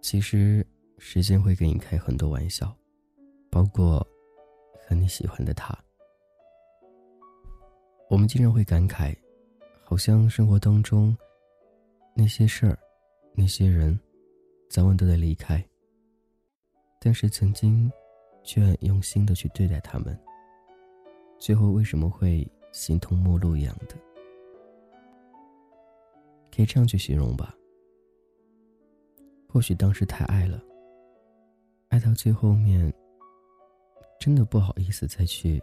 其实，时间会给你开很多玩笑，包括和你喜欢的他。我们经常会感慨，好像生活当中那些事儿、那些人，早晚都得离开。但是曾经，却很用心的去对待他们，最后为什么会形同陌路一样的？可以这样去形容吧。或许当时太爱了，爱到最后面，真的不好意思再去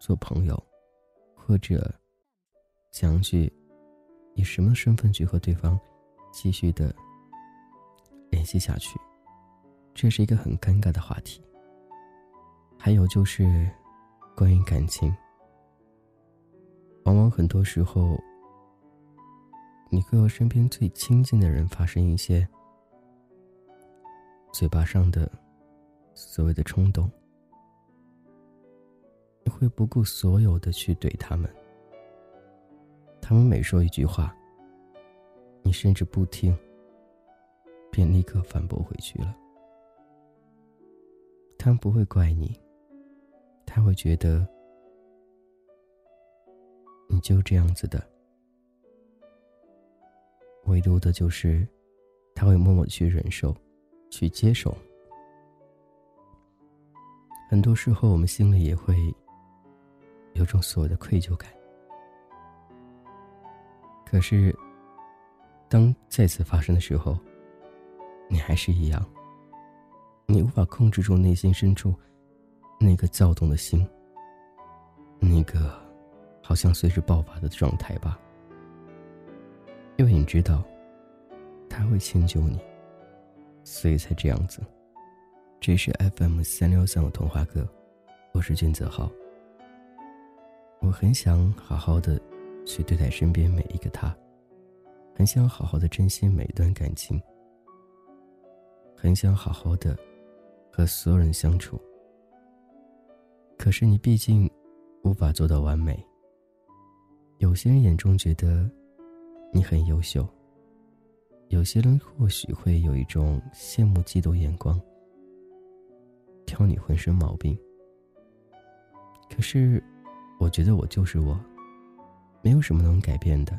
做朋友，或者讲句以什么身份去和对方继续的联系下去，这是一个很尴尬的话题。还有就是关于感情，往往很多时候，你会和身边最亲近的人发生一些。嘴巴上的所谓的冲动，你会不顾所有的去怼他们。他们每说一句话，你甚至不听，便立刻反驳回去了。他们不会怪你，他会觉得你就这样子的。唯独的就是，他会默默去忍受。去接受，很多时候我们心里也会有种所谓的愧疚感。可是，当再次发生的时候，你还是一样，你无法控制住内心深处那个躁动的心，那个好像随时爆发的状态吧。因为你知道，他会迁就你。所以才这样子。这是 FM 三六三的童话歌，我是君泽浩。我很想好好的去对待身边每一个他，很想好好的珍惜每一段感情，很想好好的和所有人相处。可是你毕竟无法做到完美。有些人眼中觉得你很优秀。有些人或许会有一种羡慕、嫉妒眼光，挑你浑身毛病。可是，我觉得我就是我，没有什么能改变的。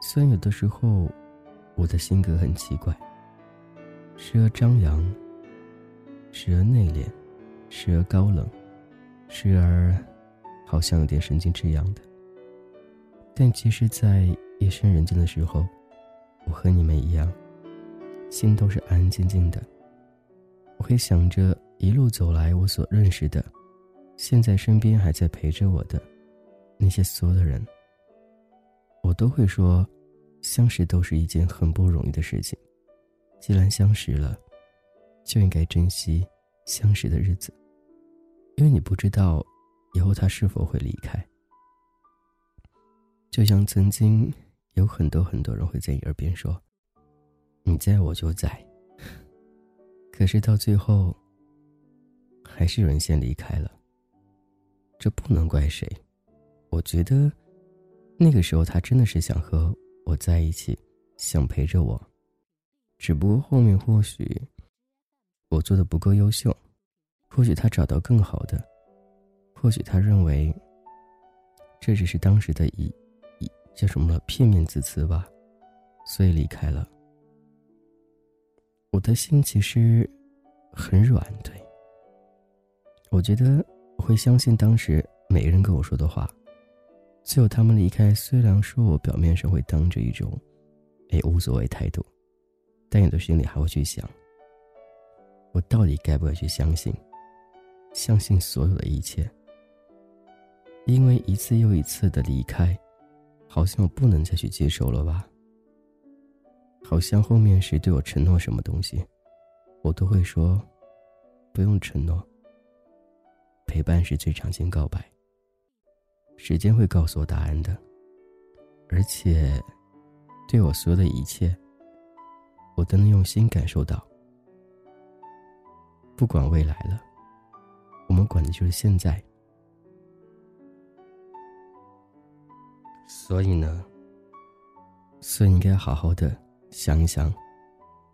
虽然有的时候，我的性格很奇怪，时而张扬，时而内敛，时而高冷，时而好像有点神经质样的。但其实，在夜深人静的时候。我和你们一样，心都是安安静静的。我会想着一路走来我所认识的，现在身边还在陪着我的那些所有的人，我都会说，相识都是一件很不容易的事情。既然相识了，就应该珍惜相识的日子，因为你不知道以后他是否会离开。就像曾经。有很多很多人会在你耳边说：“你在我就在。”可是到最后，还是有人先离开了。这不能怪谁，我觉得，那个时候他真的是想和我在一起，想陪着我。只不过后面或许我做的不够优秀，或许他找到更好的，或许他认为这只是当时的一一。叫什么了？片面之词吧，所以离开了。我的心其实很软，对。我觉得会相信当时每个人跟我说的话。最后他们离开，虽然说我表面上会当着一种哎无所谓态度，但有的心里还会去想：我到底该不该去相信？相信所有的一切？因为一次又一次的离开。好像我不能再去接受了吧？好像后面谁对我承诺什么东西，我都会说，不用承诺。陪伴是最长情告白。时间会告诉我答案的，而且，对我所有的一切，我都能用心感受到。不管未来了，管的就是现在。所以呢，所以应该好好的想一想，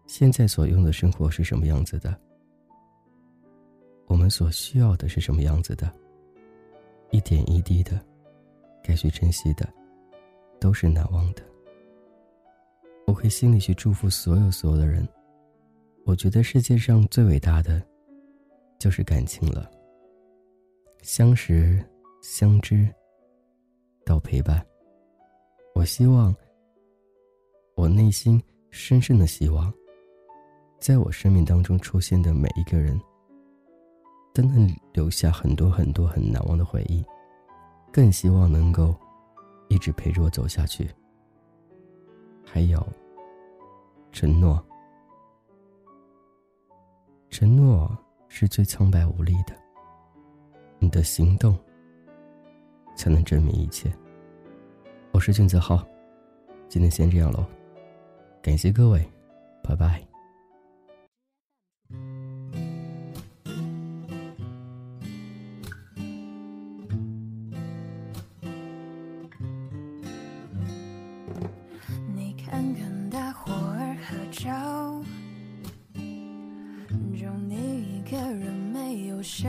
现在所用的生活是什么样子的，我们所需要的是什么样子的，一点一滴的，该去珍惜的，都是难忘的。我会心里去祝福所有所有的人。我觉得世界上最伟大的，就是感情了。相识、相知，到陪伴。我希望，我内心深深的希望，在我生命当中出现的每一个人，都能留下很多很多很难忘的回忆。更希望能够一直陪着我走下去。还有，承诺。承诺是最苍白无力的，你的行动才能证明一切。我是俊子浩，今天先这样喽，感谢各位，拜拜。你看看大伙儿合照，就你一个人没有笑，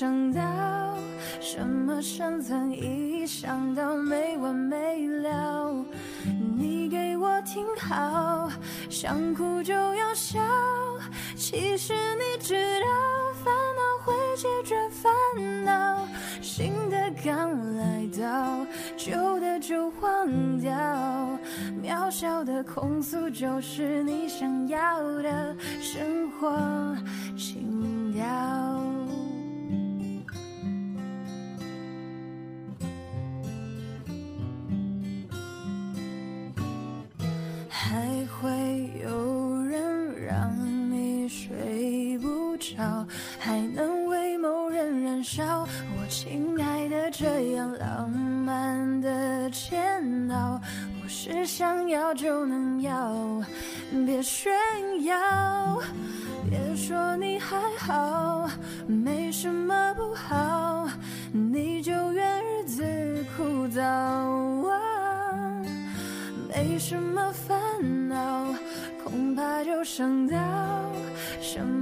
想到什么生存意义，想到没完没了。你给我听好，想哭就要笑，其实你知道，烦恼会解决烦恼，新的刚来到，旧的就忘掉，渺小的控诉就是你想要的生活情调。还能为某人燃烧。我亲爱的，这样浪漫的煎熬，不是想要就能要。别炫耀，别说你还好，没什么不好，你就怨日子枯燥啊。没什么烦恼，恐怕就想到